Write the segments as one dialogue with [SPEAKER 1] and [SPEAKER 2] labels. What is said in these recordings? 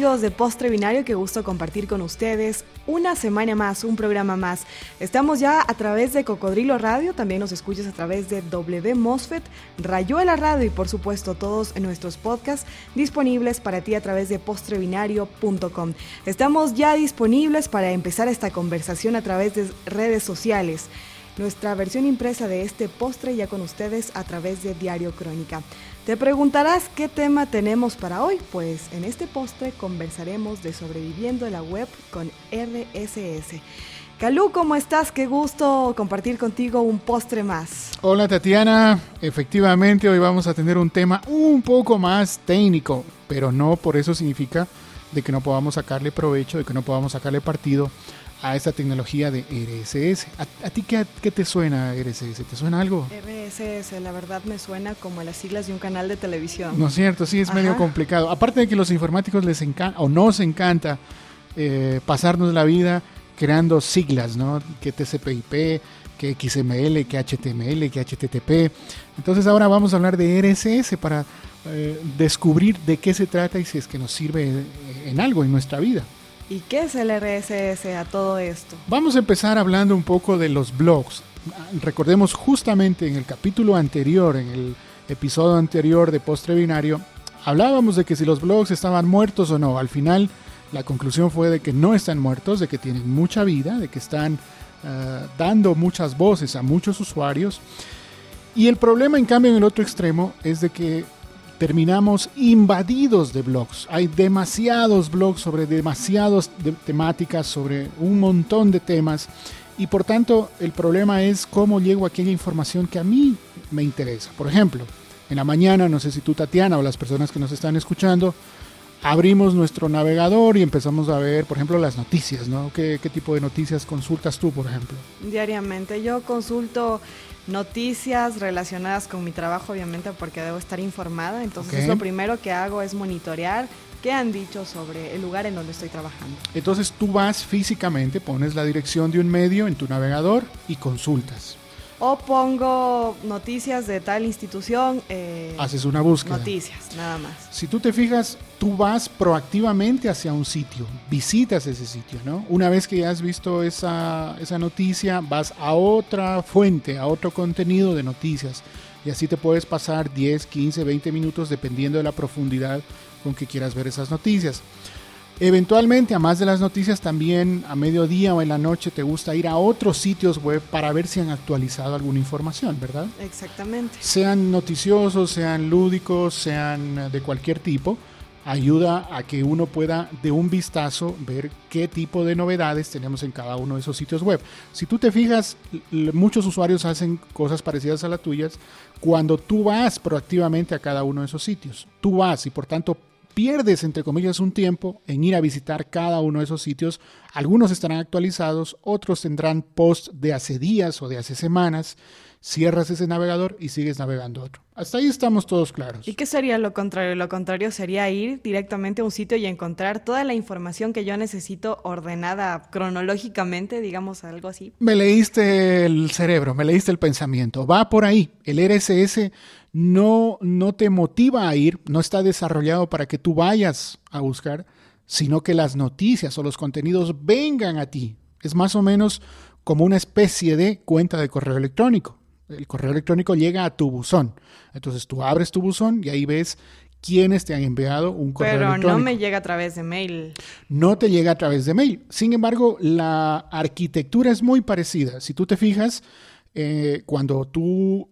[SPEAKER 1] amigos de Postre Binario? Qué gusto compartir con ustedes una semana más, un programa más. Estamos ya a través de Cocodrilo Radio, también nos escuchas a través de W Mosfet, Rayuela Radio y por supuesto todos nuestros podcasts disponibles para ti a través de postrebinario.com. Estamos ya disponibles para empezar esta conversación a través de redes sociales nuestra versión impresa de este postre ya con ustedes a través de Diario Crónica. Te preguntarás qué tema tenemos para hoy, pues en este postre conversaremos de sobreviviendo en la web con RSS. Calú, ¿cómo estás? Qué gusto compartir contigo un postre más.
[SPEAKER 2] Hola Tatiana, efectivamente hoy vamos a tener un tema un poco más técnico, pero no por eso significa de que no podamos sacarle provecho, de que no podamos sacarle partido a esta tecnología de RSS. ¿A, ti qué, te suena RSS? ¿Te suena algo?
[SPEAKER 1] RSS, la verdad me suena como las siglas de un canal de televisión.
[SPEAKER 2] No es cierto, sí, es medio complicado. Aparte de que los informáticos les encanta o nos encanta eh, pasarnos la vida creando siglas, ¿no? Que TCP/IP, que XML, que HTML, que HTTP. Entonces ahora vamos a hablar de RSS para eh, descubrir de qué se trata y si es que nos sirve en algo en nuestra vida.
[SPEAKER 1] ¿Y qué es el RSS a todo esto?
[SPEAKER 2] Vamos a empezar hablando un poco de los blogs. Recordemos justamente en el capítulo anterior, en el episodio anterior de Postre Binario, hablábamos de que si los blogs estaban muertos o no. Al final, la conclusión fue de que no están muertos, de que tienen mucha vida, de que están eh, dando muchas voces a muchos usuarios. Y el problema, en cambio, en el otro extremo, es de que terminamos invadidos de blogs. Hay demasiados blogs sobre demasiadas temáticas, sobre un montón de temas. Y por tanto, el problema es cómo llego a aquella información que a mí me interesa. Por ejemplo, en la mañana, no sé si tú, Tatiana, o las personas que nos están escuchando, abrimos nuestro navegador y empezamos a ver, por ejemplo, las noticias, ¿no? ¿Qué, qué tipo de noticias consultas tú, por ejemplo?
[SPEAKER 1] Diariamente. Yo consulto noticias relacionadas con mi trabajo, obviamente, porque debo estar informada. Entonces, lo primero que hago es monitorear qué han dicho sobre el lugar en donde estoy trabajando.
[SPEAKER 2] Entonces, tú vas físicamente, pones la dirección de un medio en tu navegador y consultas
[SPEAKER 1] o pongo noticias de tal institución.
[SPEAKER 2] Eh, Haces una búsqueda.
[SPEAKER 1] Noticias, nada más.
[SPEAKER 2] Si tú te fijas, tú vas proactivamente hacia un sitio, visitas ese sitio, ¿no? Una vez que ya has visto esa, esa noticia, vas a otra fuente, a otro contenido de noticias. Y así te puedes pasar 10, 15, 20 minutos dependiendo de la profundidad con que quieras ver esas noticias. Eventualmente, a más de las noticias, también a mediodía o en la noche te gusta ir a otros sitios web para ver si han actualizado alguna información, ¿verdad?
[SPEAKER 1] Exactamente.
[SPEAKER 2] Sean noticiosos, sean lúdicos, sean de cualquier tipo, ayuda a que uno pueda de un vistazo ver qué tipo de novedades tenemos en cada uno de esos sitios web. Si tú te fijas, muchos usuarios hacen cosas parecidas a las tuyas cuando tú vas proactivamente a cada uno de esos sitios. Tú vas y por tanto pierdes, entre comillas, un tiempo en ir a visitar cada uno de esos sitios. Algunos estarán actualizados, otros tendrán posts de hace días o de hace semanas. Cierras ese navegador y sigues navegando otro. Hasta ahí estamos todos claros.
[SPEAKER 1] ¿Y qué sería lo contrario? Lo contrario sería ir directamente a un sitio y encontrar toda la información que yo necesito ordenada cronológicamente, digamos algo así.
[SPEAKER 2] Me leíste el cerebro, me leíste el pensamiento. Va por ahí. El RSS no, no te motiva a ir, no está desarrollado para que tú vayas a buscar, sino que las noticias o los contenidos vengan a ti. Es más o menos como una especie de cuenta de correo electrónico. El correo electrónico llega a tu buzón. Entonces tú abres tu buzón y ahí ves quiénes te han enviado un correo electrónico.
[SPEAKER 1] Pero no me llega a través de mail.
[SPEAKER 2] No te llega a través de mail. Sin embargo, la arquitectura es muy parecida. Si tú te fijas, eh, cuando tú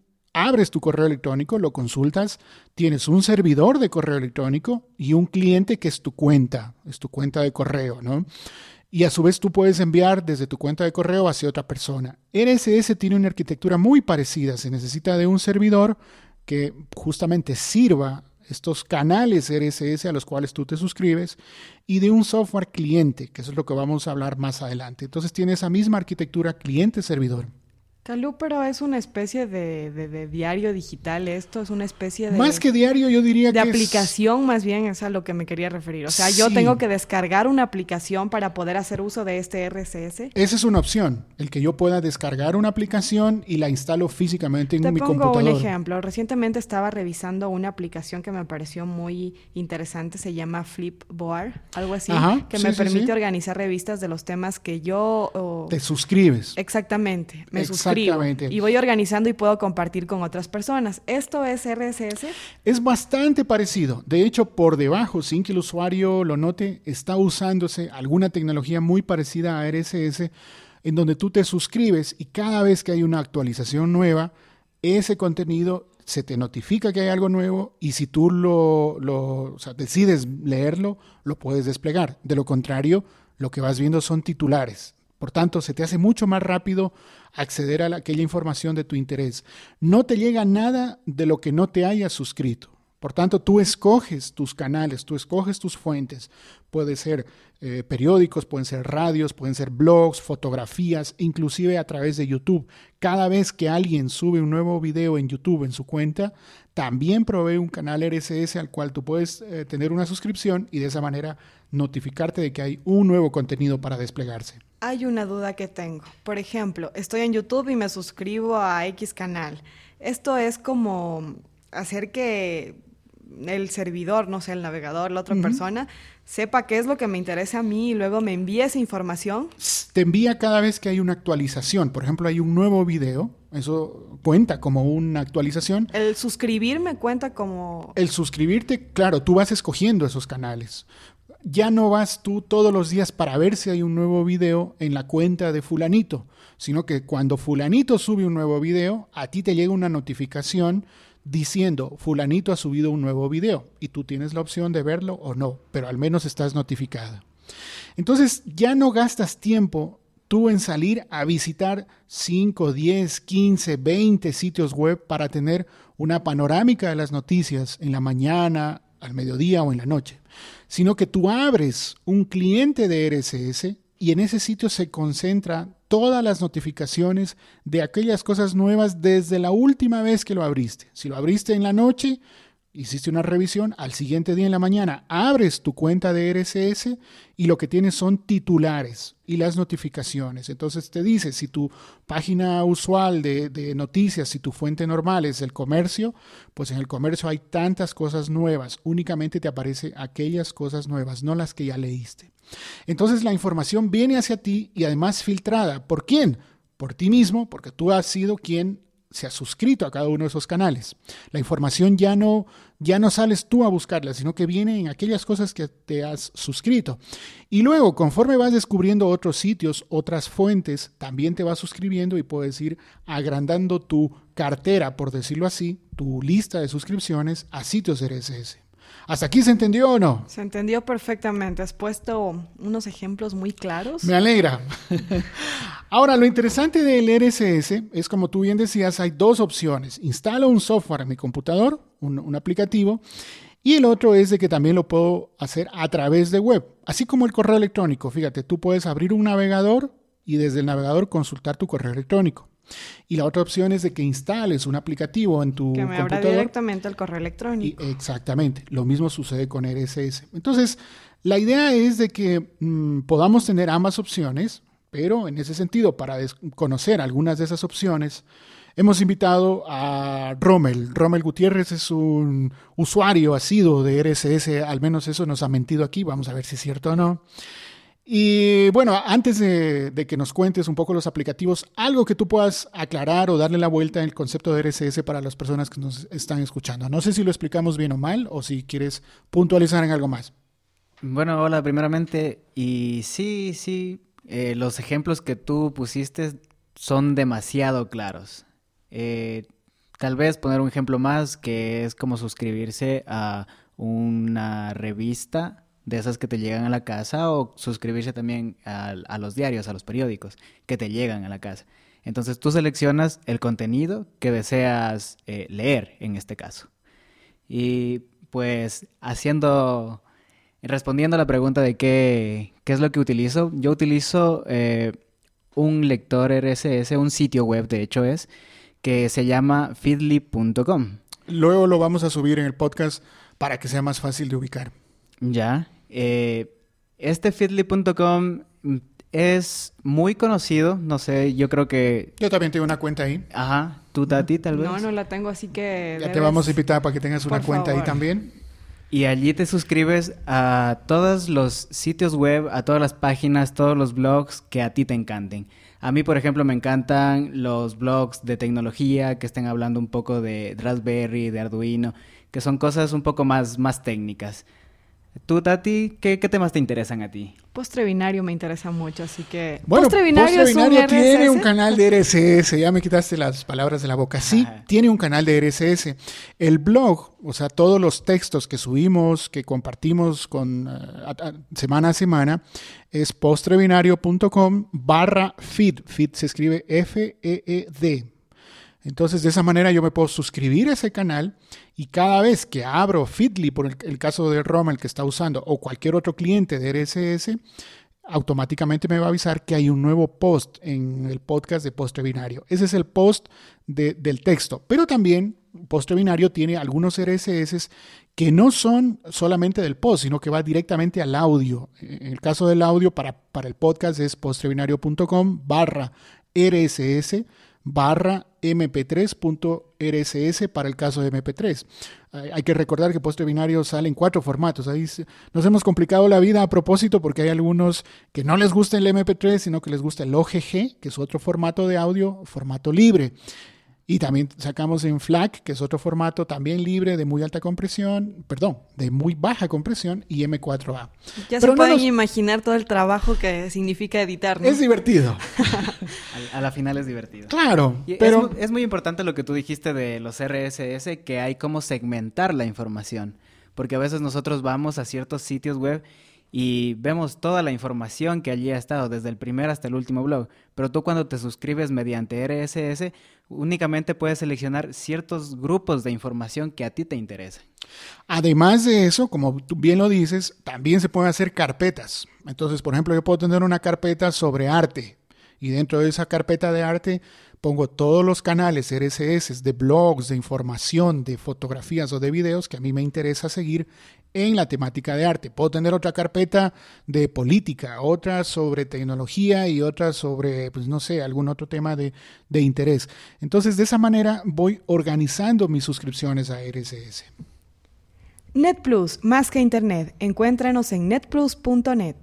[SPEAKER 2] abres tu correo electrónico, lo consultas, tienes un servidor de correo electrónico y un cliente que es tu cuenta, es tu cuenta de correo, ¿no? Y a su vez tú puedes enviar desde tu cuenta de correo hacia otra persona. RSS tiene una arquitectura muy parecida, se necesita de un servidor que justamente sirva estos canales RSS a los cuales tú te suscribes y de un software cliente, que es lo que vamos a hablar más adelante. Entonces tiene esa misma arquitectura cliente-servidor.
[SPEAKER 1] Calú, pero es una especie de, diario digital esto, es una especie de...
[SPEAKER 2] Más que diario, yo diría
[SPEAKER 1] que... De aplicación, más bien, es a lo que me quería referir. O sea, yo tengo que descargar una aplicación para poder hacer uso de este RSS.
[SPEAKER 2] Esa es una opción, el que yo pueda descargar una aplicación y la instalo físicamente en mi computador. Te
[SPEAKER 1] pongo un ejemplo. Recientemente estaba revisando una aplicación que me pareció muy interesante, se llama Flipboard, algo así, que me permite organizar revistas de los temas que yo...
[SPEAKER 2] Te suscribes.
[SPEAKER 1] Exactamente, me suscribo y voy organizando y puedo compartir con otras personas. ¿Esto es RSS?
[SPEAKER 2] Es bastante parecido. De hecho, por debajo, sin que el usuario lo note, está usándose alguna tecnología muy parecida a RSS, en donde tú te suscribes y cada vez que hay una actualización nueva, ese contenido se te notifica que hay algo nuevo y si tú lo, lo decides leerlo, lo puedes desplegar. De lo contrario, lo que vas viendo son titulares. Por tanto, se te hace mucho más rápido acceder a aquella información de tu interés. No te llega nada de lo que no te hayas suscrito. Por tanto, tú escoges tus canales, tú escoges tus fuentes. Puede ser eh, periódicos, pueden ser radios, pueden ser blogs, fotografías, inclusive a través de YouTube. Cada vez que alguien sube un nuevo video en YouTube en su cuenta, también provee un canal RSS al cual tú puedes eh, tener una suscripción y de esa manera notificarte de que hay un nuevo contenido para desplegarse.
[SPEAKER 1] Hay una duda que tengo. Por ejemplo, estoy en YouTube y me suscribo a X canal. Esto es como hacer que el servidor, no sé, el navegador, la otra persona, sepa qué es lo que me interesa a mí y luego me envíe esa información.
[SPEAKER 2] Te envía cada vez que hay una actualización. Por ejemplo, hay un nuevo video. Eso cuenta como una actualización.
[SPEAKER 1] El suscribirme cuenta como...
[SPEAKER 2] El suscribirte, claro, tú vas escogiendo esos canales ya no vas tú todos los días para ver si hay un nuevo video en la cuenta de fulanito, sino que cuando fulanito sube un nuevo video, a ti te llega una notificación diciendo fulanito ha subido un nuevo video y tú tienes la opción de verlo o no, pero al menos estás notificada. Entonces ya no gastas tiempo tú en salir a visitar 5, 10, 15, 20 sitios web para tener una panorámica de las noticias en la mañana, al mediodía o en la noche, sino que tú abres un cliente de RSS y en ese sitio se concentra todas las notificaciones de aquellas cosas nuevas desde la última vez que lo abriste. Si lo abriste en la noche, hiciste una revisión, al siguiente día en la mañana abres tu cuenta de RSS y lo que tienes son titulares y las notificaciones. Entonces te dice, si tu página usual de, noticias, si tu fuente normal es el comercio, pues en el comercio hay tantas cosas nuevas, únicamente te aparece aquellas cosas nuevas, no las que ya leíste. Entonces la información viene hacia ti y además filtrada. ¿Por quién? Por ti mismo, porque tú has sido quien se ha suscrito a cada uno de esos canales. La información ya no, ya no sales tú a buscarla, sino que viene en aquellas cosas que te has suscrito. Y luego, conforme vas descubriendo otros sitios, otras fuentes, también te vas suscribiendo y puedes ir agrandando tu cartera, por decirlo así, tu lista de suscripciones a sitios RSS. ¿Hasta aquí se entendió o no?
[SPEAKER 1] Se entendió perfectamente. Has puesto unos ejemplos muy claros.
[SPEAKER 2] Me alegra. Ahora, lo interesante del RSS es, como tú bien decías, hay dos opciones. Instalo un software en mi computador, un, un aplicativo, y el otro es de que también lo puedo hacer a través de web, así como el correo electrónico. Fíjate, tú puedes abrir un navegador y desde el navegador consultar tu correo electrónico. Y la otra opción es de que instales un aplicativo en tu
[SPEAKER 1] que me
[SPEAKER 2] computador.
[SPEAKER 1] directamente al correo electrónico.
[SPEAKER 2] exactamente. Lo mismo sucede con RSS. Entonces, la idea es de que mm, podamos tener ambas opciones, pero en ese sentido, para conocer algunas de esas opciones, hemos invitado a Rommel. Rommel Gutiérrez es un usuario asiduo de RSS, al menos eso nos ha mentido aquí, vamos a ver si es cierto o no. Y bueno, antes de, que nos cuentes un poco los aplicativos, algo que tú puedas aclarar o darle la vuelta en el concepto de RSS para las personas que nos están escuchando. No sé si lo explicamos bien o mal o si quieres puntualizar en algo más.
[SPEAKER 3] Bueno, hola, primeramente, y sí, sí, eh, los ejemplos que tú pusiste son demasiado claros. Eh, tal vez poner un ejemplo más que es como suscribirse a una revista de esas que te llegan a la casa o suscribirse también a, los diarios, a los periódicos que te llegan a la casa. Entonces tú seleccionas el contenido que deseas eh, leer en este caso. Y pues haciendo, respondiendo a la pregunta de qué, qué es lo que utilizo, yo utilizo eh, un lector RSS, un sitio web de hecho es, que se llama feedly.com.
[SPEAKER 2] Luego lo vamos a subir en el podcast para que sea más fácil de ubicar.
[SPEAKER 3] Ya. Eh, este feedly.com es muy conocido, no sé, yo creo que...
[SPEAKER 2] Yo también tengo una cuenta ahí.
[SPEAKER 3] Ajá, tú, Tati, tal vez.
[SPEAKER 1] No, no la tengo, así que...
[SPEAKER 2] Ya te vamos a invitar para que tengas una cuenta ahí también.
[SPEAKER 3] Y allí te suscribes a todos los sitios web, a todas las páginas, todos los blogs que a ti te encanten. A mí, por ejemplo, me encantan los blogs de tecnología que estén hablando un poco de Raspberry, de Arduino, que son cosas un poco más, más técnicas. Tú, Tati, ¿qué, temas te interesan a ti?
[SPEAKER 1] Postre binario me interesa mucho, así que...
[SPEAKER 2] Bueno, Postre binario, tiene un canal de RSS, ya me quitaste las palabras de la boca. Sí, tiene un canal de RSS. El blog, o sea, todos los textos que subimos, que compartimos con eh, semana a semana, es postrebinario.com barra feed. Feed se escribe F-E-E-D entonces, de esa manera yo me puedo suscribir a ese canal y cada vez que abro Feedly, por el, caso de Roma, el que está usando, o cualquier otro cliente de RSS, automáticamente me va a avisar que hay un nuevo post en el podcast de Postre Binario. Ese es el post del texto, pero también Postre Binario tiene algunos RSS que no son solamente del post, sino que va directamente al audio. En el caso del audio, para, para el podcast es postrebinario.com barra RSS barra mp3.rss para el caso de mp3. Hay que recordar que Postre Binario sale en cuatro formatos. Ahí nos hemos complicado la vida a propósito porque hay algunos que no les gusta el mp3, sino que les gusta el OGG, que es otro formato de audio, formato libre. Y también sacamos en FLAC, que es otro formato también libre de muy alta compresión, perdón, de muy baja compresión y M4A.
[SPEAKER 1] Ya se pueden imaginar todo el trabajo que significa editar. ¿no?
[SPEAKER 2] Es divertido.
[SPEAKER 3] a la final es divertido.
[SPEAKER 2] Claro, pero...
[SPEAKER 3] Es, es, muy importante lo que tú dijiste de los RSS, que hay como segmentar la información. Porque a veces nosotros vamos a ciertos sitios web y vemos toda la información que allí ha estado, desde el primer hasta el último blog. Pero tú cuando te suscribes mediante RSS, únicamente puedes seleccionar ciertos grupos de información que a ti te interesan.
[SPEAKER 2] Además de eso, como bien lo dices, también se pueden hacer carpetas. Entonces, por ejemplo, yo puedo tener una carpeta sobre arte y dentro de esa carpeta de arte pongo todos los canales RSS de blogs, de información, de fotografías o de videos que a mí me interesa seguir en la temática de arte. Puedo tener otra carpeta de política, otra sobre tecnología y otra sobre, pues no sé, algún otro tema de, de interés. Entonces, de esa manera voy organizando mis suscripciones a RSS.
[SPEAKER 1] NetPlus, más que Internet. Encuéntranos en netplus.net.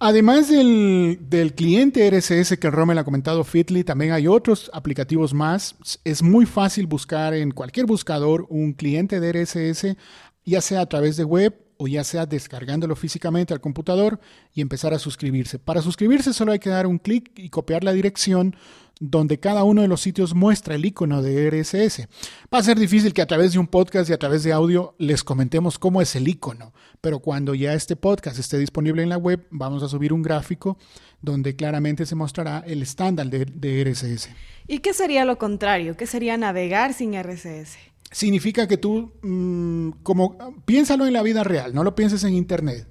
[SPEAKER 2] Además del, del, cliente RSS que Rommel ha comentado, Fitly, también hay otros aplicativos más. Es muy fácil buscar en cualquier buscador un cliente de RSS ya sea a través de web o ya sea descargándolo físicamente al computador y empezar a suscribirse. Para suscribirse solo hay que dar un clic y copiar la dirección donde cada uno de los sitios muestra el icono de RSS. Va a ser difícil que a través de un podcast y a través de audio les comentemos cómo es el icono, pero cuando ya este podcast esté disponible en la web, vamos a subir un gráfico donde claramente se mostrará el estándar de, de RSS.
[SPEAKER 1] ¿Y qué sería lo contrario? ¿Qué sería navegar sin RSS?
[SPEAKER 2] Significa que tú, mm, como, piénsalo en la vida real, no lo pienses en internet.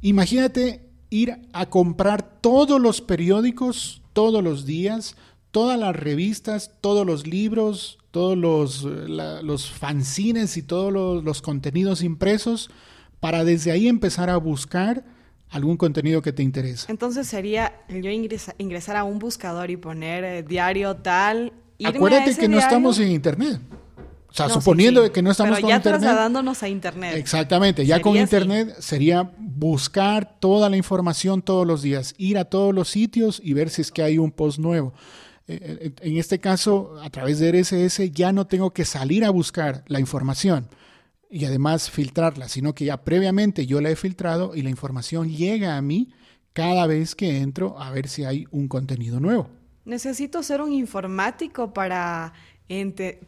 [SPEAKER 2] Imagínate ir a comprar todos los periódicos todos los días, todas las revistas, todos los libros, todos los, los fanzines y todos los, contenidos impresos para desde ahí empezar a buscar algún contenido que te interese.
[SPEAKER 1] Entonces sería yo ingresar a un buscador y poner eh, diario tal.
[SPEAKER 2] Acuérdate que no estamos en internet. O sea, suponiendo que no estamos
[SPEAKER 1] Pero
[SPEAKER 2] con
[SPEAKER 1] ya
[SPEAKER 2] internet.
[SPEAKER 1] trasladándonos a internet.
[SPEAKER 2] Exactamente, ya con internet sería buscar toda la información todos los días, ir a todos los sitios y ver si es que hay un post nuevo. Eh, eh, en este caso, a través de RSS ya no tengo que salir a buscar la información y además filtrarla, sino que ya previamente yo la he filtrado y la información llega a mí cada vez que entro a ver si hay un contenido nuevo.
[SPEAKER 1] Necesito ser un informático para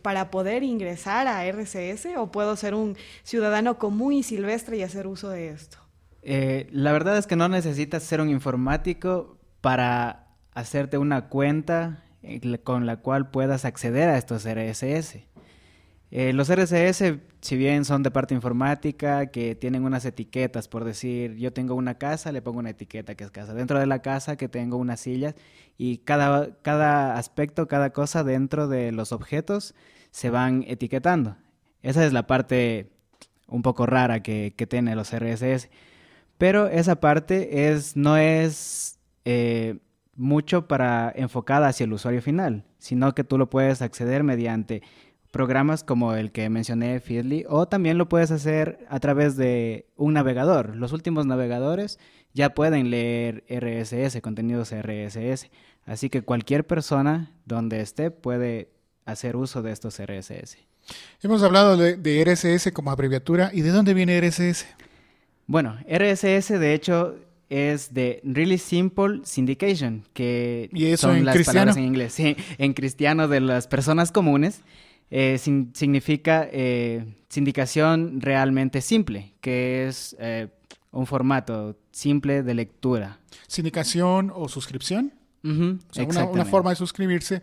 [SPEAKER 1] para poder ingresar a RCS o puedo ser un ciudadano común y silvestre y hacer uso de esto?
[SPEAKER 3] Eh, la verdad es que no necesitas ser un informático para hacerte una cuenta eh, con la cual puedas acceder a estos RSS. Eh, los RCS, si bien son de parte informática, que tienen unas etiquetas, por decir, yo tengo una casa, le pongo una etiqueta que es casa. Dentro de la casa que tengo unas sillas y cada, cada aspecto, cada cosa dentro de los objetos se van etiquetando. Esa es la parte un poco rara que, que tiene los RSS. Pero esa parte es, no es eh, mucho para enfocada hacia el usuario final, sino que tú lo puedes acceder mediante programas como el que mencioné, Feedly, o también lo puedes hacer a través de un navegador. Los últimos navegadores ya pueden leer RSS, contenidos RSS. Así que cualquier persona donde esté puede hacer uso de estos RSS.
[SPEAKER 2] Hemos hablado de, RSS como abreviatura. ¿Y de dónde viene RSS?
[SPEAKER 3] Bueno, RSS de hecho es de Really Simple Syndication, que
[SPEAKER 2] ¿Y eso son las cristiano? palabras
[SPEAKER 3] en inglés. Sí, en cristiano de las personas comunes. Eh, significa eh, sindicación realmente simple, que es eh, un formato simple de lectura.
[SPEAKER 2] ¿Sindicación o suscripción? una, forma de suscribirse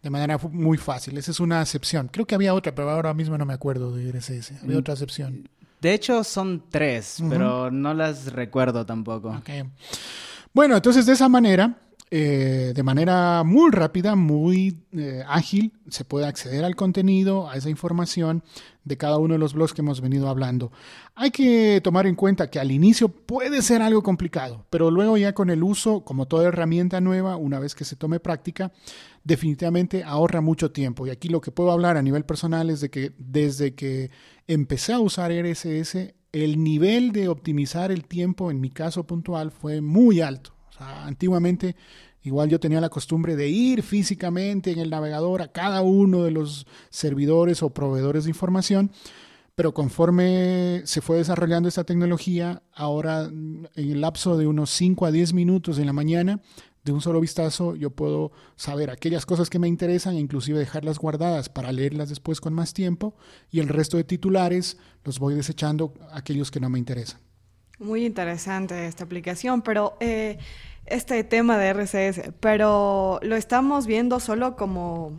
[SPEAKER 2] de manera muy fácil. Esa es una acepción. Creo que había otra, pero ahora mismo no me acuerdo de RSS. Había mm. otra acepción.
[SPEAKER 3] De hecho, son tres, pero no las recuerdo tampoco.
[SPEAKER 2] Bueno, entonces de esa manera eh, de manera muy rápida, muy eh, ágil, se puede acceder al contenido, a esa información de cada uno de los blogs que hemos venido hablando. Hay que tomar en cuenta que al inicio puede ser algo complicado, pero luego ya con el uso, como toda herramienta nueva, una vez que se tome práctica, definitivamente ahorra mucho tiempo. Y aquí lo que puedo hablar a nivel personal es de que desde que empecé a usar RSS, el nivel de optimizar el tiempo en mi caso puntual fue muy alto antiguamente igual yo tenía la costumbre de ir físicamente en el navegador a cada uno de los servidores o proveedores de información, pero conforme se fue desarrollando esta tecnología, ahora en el lapso de unos 5 a 10 minutos en la mañana, de un solo vistazo, yo puedo saber aquellas cosas que me interesan e inclusive dejarlas guardadas para leerlas después con más tiempo y el resto de titulares los voy desechando aquellos que no me interesan.
[SPEAKER 1] Muy interesante esta aplicación, pero eh, este tema de RCS, pero lo estamos viendo solo como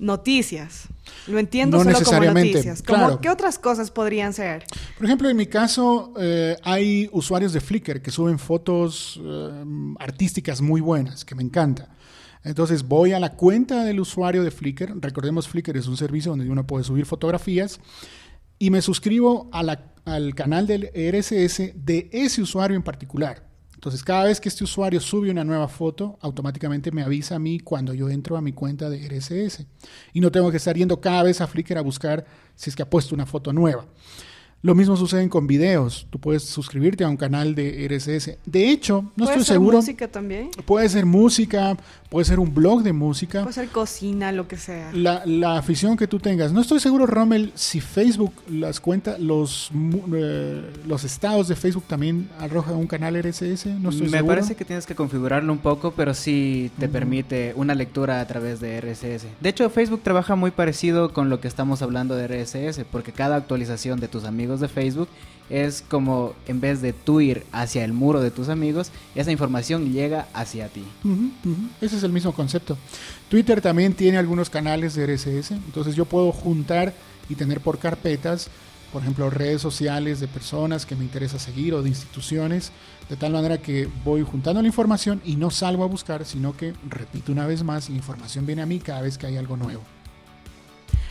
[SPEAKER 1] noticias. Lo entiendo solo como noticias. ¿Qué otras cosas podrían ser?
[SPEAKER 2] Por ejemplo, en mi caso, eh, hay usuarios de Flickr que suben fotos eh, artísticas muy buenas, que me encanta. Entonces voy a la cuenta del usuario de Flickr. Recordemos, Flickr es un servicio donde uno puede subir fotografías. Y me suscribo al canal del RSS de ese usuario en particular. Entonces, cada vez que este usuario sube una nueva foto, automáticamente me avisa a mí cuando yo entro a mi cuenta de RSS. Y no tengo que estar yendo cada vez a Flickr a buscar si es que ha puesto una foto nueva. Lo mismo sucede con videos. Tú puedes suscribirte a un canal de RSS. De hecho, no estoy seguro.
[SPEAKER 1] ¿Puede ser música también?
[SPEAKER 2] Puede ser música, puede ser un blog de música.
[SPEAKER 1] Puede ser cocina, lo que sea.
[SPEAKER 2] La, la afición que tú tengas. No estoy seguro, Rommel, si Facebook las cuenta, los, eh, los estados de Facebook también arroja un canal RSS. No estoy
[SPEAKER 3] Me parece que tienes que configurarlo un poco, pero sí te permite una lectura a través de RSS. De hecho, Facebook trabaja muy parecido con lo que estamos hablando de RSS, porque cada actualización de tus amigos de Facebook es como en vez de tú ir hacia el muro de tus amigos, esa información llega hacia ti.
[SPEAKER 2] Ese es el mismo concepto. Twitter también tiene algunos canales de RSS, entonces yo puedo juntar y tener por carpetas, por ejemplo, redes sociales de personas que me interesa seguir o de instituciones, de tal manera que voy juntando la información y no salgo a buscar, sino que, repito una vez más, la información viene a mí cada vez que hay algo nuevo.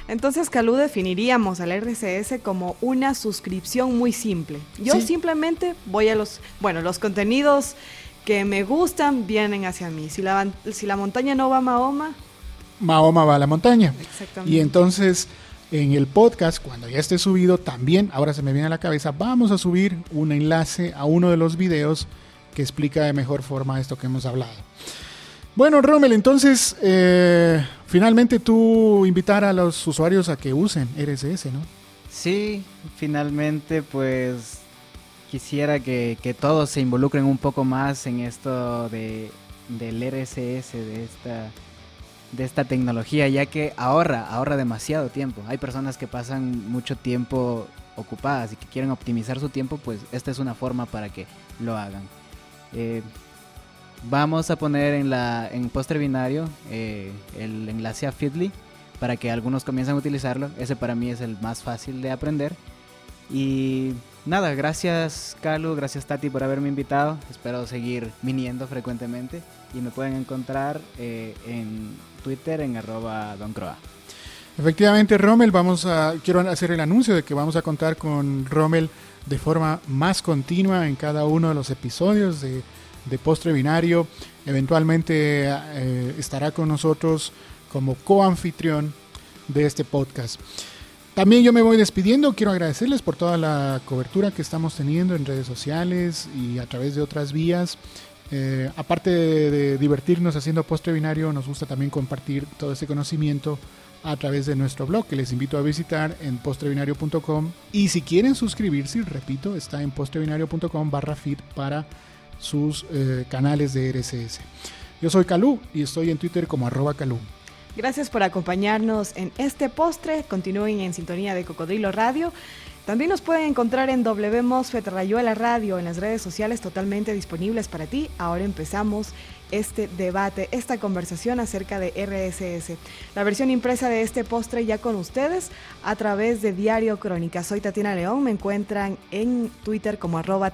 [SPEAKER 1] Entonces, Calú definiríamos al RCS como una suscripción muy simple. Yo simplemente voy a los, bueno, los contenidos que me gustan vienen hacia mí. Si la, si la montaña no va a Mahoma.
[SPEAKER 2] Mahoma va a la montaña. Exactamente. Y entonces, en el podcast, cuando ya esté subido, también, ahora se me viene a la cabeza, vamos a subir un enlace a uno de los videos que explica de mejor forma esto que hemos hablado. Bueno, Rommel, entonces, eh, finalmente tú invitar a los usuarios a que usen RSS, ¿no?
[SPEAKER 3] Sí, finalmente, pues quisiera que, todos se involucren un poco más en esto de, del RSS, de esta, de esta tecnología, ya que ahorra, ahorra demasiado tiempo. Hay personas que pasan mucho tiempo ocupadas y que quieren optimizar su tiempo, pues esta es una forma para que lo hagan. Eh, Vamos a poner en la en postre binario eh, el enlace a Feedly para que algunos comiencen a utilizarlo. Ese para mí es el más fácil de aprender. Y nada, gracias Calu, gracias Tati por haberme invitado. Espero seguir viniendo frecuentemente y me pueden encontrar eh, en Twitter en arroba doncroa.
[SPEAKER 2] Efectivamente, Rommel, vamos a, quiero hacer el anuncio de que vamos a contar con Rommel de forma más continua en cada uno de los episodios de, de Postre Binario. Eventualmente eh, estará con nosotros como coanfitrión de este podcast. También yo me voy despidiendo, quiero agradecerles por toda la cobertura que estamos teniendo en redes sociales y a través de otras vías. Eh, aparte de, divertirnos haciendo postre binario, nos gusta también compartir todo ese conocimiento a través de nuestro blog que les invito a visitar en postrebinario.com y si quieren suscribirse, repito, está en postrebinario.com barra feed para sus eh, canales de RSS. Yo soy Calú y estoy en Twitter como arroba Calú.
[SPEAKER 1] Gracias por acompañarnos en este postre. Continúen en sintonía de Cocodrilo Radio. También nos pueden encontrar en WMOSFET Rayuela Radio en las redes sociales totalmente disponibles para ti. Ahora empezamos este debate, esta conversación acerca de RSS. La versión impresa de este postre ya con ustedes a través de Diario Crónica. Soy Tatiana León, me encuentran en Twitter como arroba.